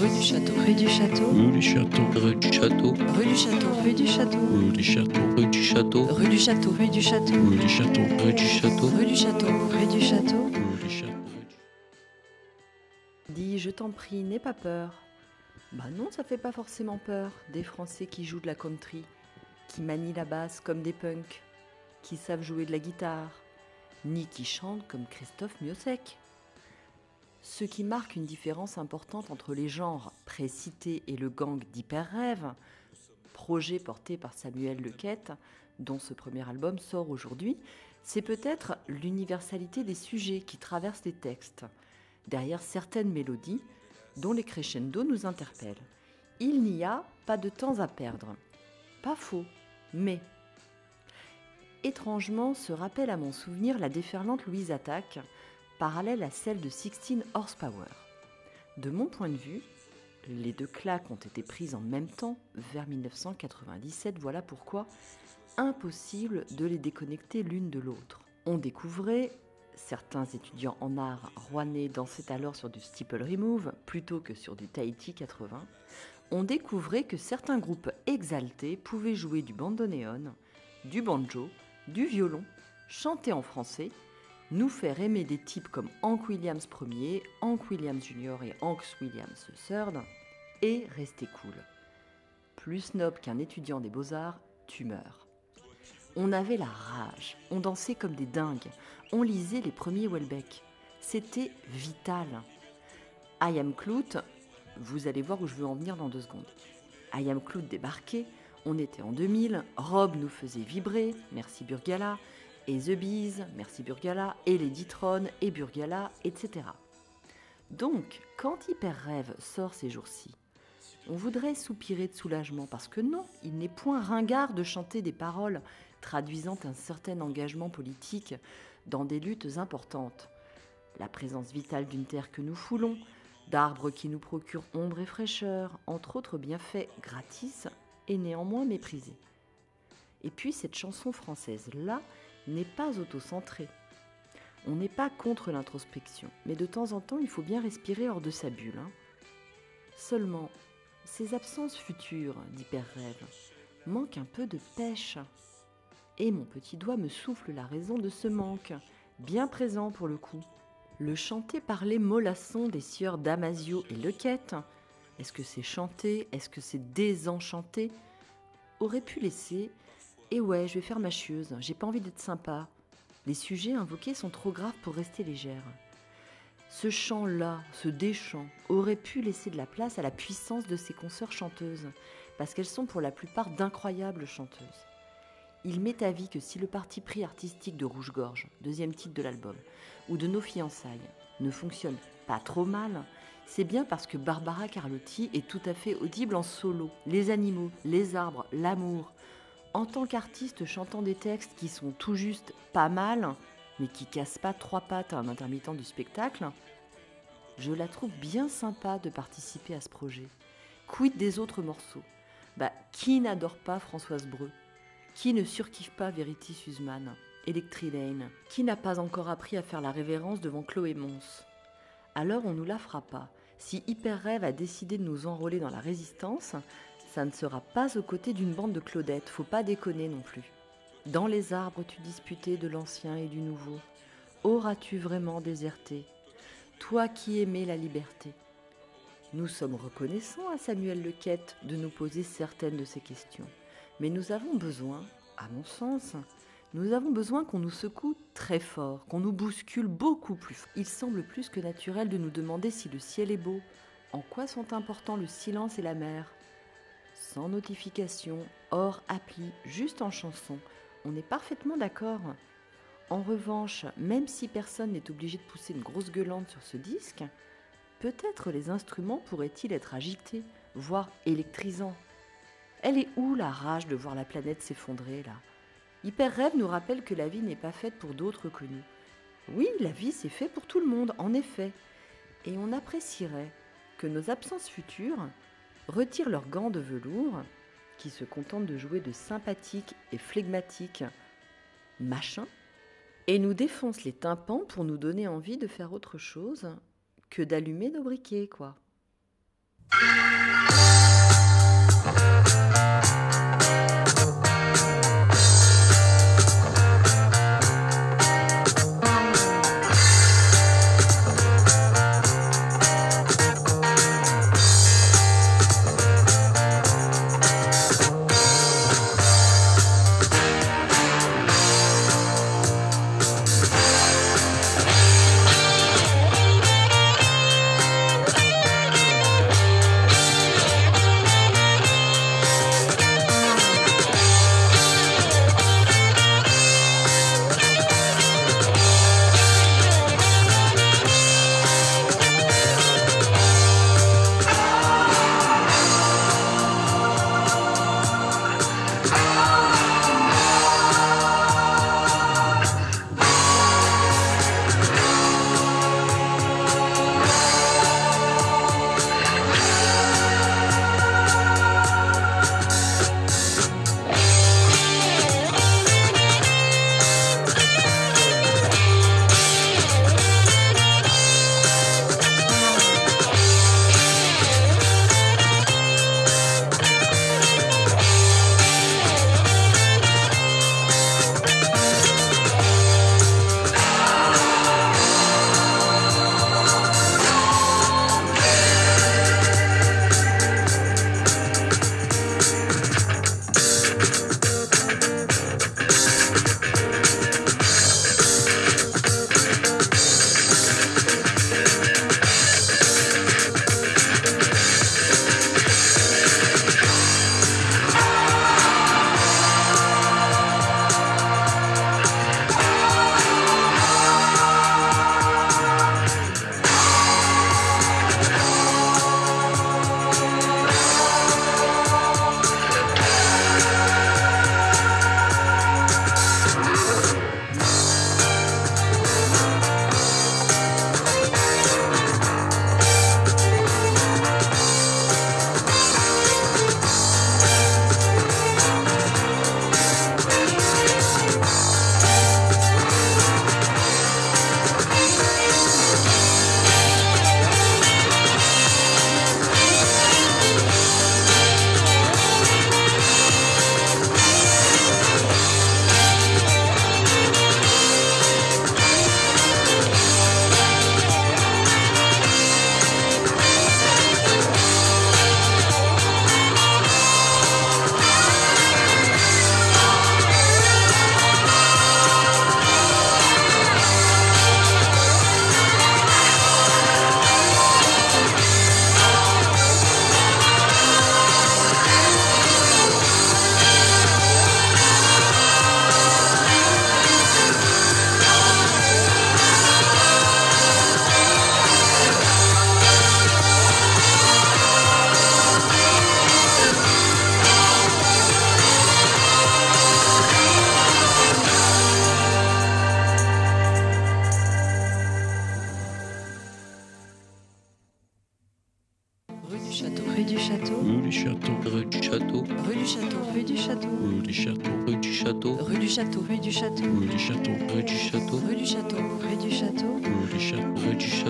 Rue du Château. Rue du Château. Rue du Château. Rue du Château. Rue du Château. Rue du Château. Rue du Château. Rue du Château. Rue du Château. Rue du Château. Rue du Château. Rue du Château. Rue du Château. Rue du Château. Rue du Château. Dis, je t'en prie, n'aie pas peur. Bah non, ça fait pas forcément peur. Des Français qui jouent de la country, qui manient la basse comme des punks, qui savent jouer de la guitare, ni qui chantent comme Christophe Miosek. Ce qui marque une différence importante entre les genres précités et le gang d'Hyper Rêve, projet porté par Samuel Lequette, dont ce premier album sort aujourd'hui, c'est peut-être l'universalité des sujets qui traversent les textes, derrière certaines mélodies dont les crescendo nous interpellent. Il n'y a pas de temps à perdre. Pas faux, mais étrangement se rappelle à mon souvenir la déferlante Louise Attaque, parallèle à celle de 16 Horsepower. De mon point de vue, les deux claques ont été prises en même temps, vers 1997, voilà pourquoi impossible de les déconnecter l'une de l'autre. On découvrait, certains étudiants en art rouennais dansaient alors sur du steeple remove plutôt que sur du Tahiti 80, on découvrait que certains groupes exaltés pouvaient jouer du bandoneon, du banjo, du violon, chanter en français, nous faire aimer des types comme Hank Williams Ier, Hank Williams Jr. et Hank Williams III, et rester cool. Plus snob qu'un étudiant des beaux-arts, tu meurs. On avait la rage, on dansait comme des dingues, on lisait les premiers Welbeck. C'était vital. I Am Clout, vous allez voir où je veux en venir dans deux secondes. I Am Clout débarquait, on était en 2000, Rob nous faisait vibrer, merci Burgala, et The Bees, merci Burgala, et les Ditron et Burgala, etc. Donc, quand Hyper Rêve sort ces jours-ci, on voudrait soupirer de soulagement parce que non, il n'est point ringard de chanter des paroles traduisant un certain engagement politique dans des luttes importantes. La présence vitale d'une terre que nous foulons, d'arbres qui nous procurent ombre et fraîcheur, entre autres bienfaits gratis, est néanmoins méprisée. Et puis cette chanson française-là n'est pas autocentrée. On n'est pas contre l'introspection, mais de temps en temps il faut bien respirer hors de sa bulle. hein. Seulement, ces absences futures d'hyper-rêve manquent un peu de pêche. Et mon petit doigt me souffle la raison de ce manque, bien présent pour le coup. Le chanter par les mollassons des sieurs Damasio et Lequette, est-ce que c'est chanter, est-ce que c'est désenchanter, aurait pu laisser Et ouais, je vais faire ma chieuse, j'ai pas envie d'être sympa. Les sujets invoqués sont trop graves pour rester légères. Ce chant-là, ce déchant, aurait pu laisser de la place à la puissance de ses consoeurs chanteuses, parce qu'elles sont pour la plupart d'incroyables chanteuses. Il m'est avis que si le parti pris artistique de Rouge-Gorge, deuxième titre de l'album, ou de Nos fiançailles, ne fonctionne pas trop mal, c'est bien parce que Barbara Carlotti est tout à fait audible en solo. Les animaux, les arbres, l'amour. En tant qu'artiste chantant des textes qui sont tout juste pas mal, mais qui cassent pas trois pattes à un intermittent du spectacle, je la trouve bien sympa de participer à ce projet. Quid des autres morceaux? Bah, qui n'adore pas Françoise Breu? Qui ne surkiffe pas Verity Suzman? Electri Lane? Qui n'a pas encore appris à faire la révérence devant Chloé Mons? Alors on nous la fera pas. Si Hyper Rêve a décidé de nous enrôler dans la résistance, ça ne sera pas aux côtés d'une bande de Claudette, faut pas déconner non plus. Dans les arbres tu disputais de l'ancien et du nouveau. Auras-tu vraiment déserté Toi qui aimais la liberté? Nous sommes reconnaissants à Samuel Lequette de nous poser certaines de ces questions. Mais nous avons besoin, à mon sens, nous avons besoin qu'on nous secoue très fort, qu'on nous bouscule beaucoup plus fort. Il semble plus que naturel de nous demander si le ciel est beau, en quoi sont importants le silence et la mer? Sans notification, hors appli, juste en chanson, on est parfaitement d'accord. En revanche, même si personne n'est obligé de pousser une grosse gueulante sur ce disque, peut-être les instruments pourraient-ils être agités, voire électrisants. Elle est où la rage de voir la planète s'effondrer là? Hyper Rêve nous rappelle que la vie n'est pas faite pour d'autres que nous. Oui, la vie c'est fait pour tout le monde, en effet. Et on apprécierait que nos absences futures retirent leurs gants de velours, qui se contentent de jouer de sympathiques et flegmatiques machins, et nous défoncent les tympans pour nous donner envie de faire autre chose que d'allumer nos briquets, quoi. Château, rue du château, rue du château, rue du château, rue du château, rue du château, rue du château, rue du château, rue du château, rue du château, rue du château, rue du château, rue du château, rue du château, rue du château.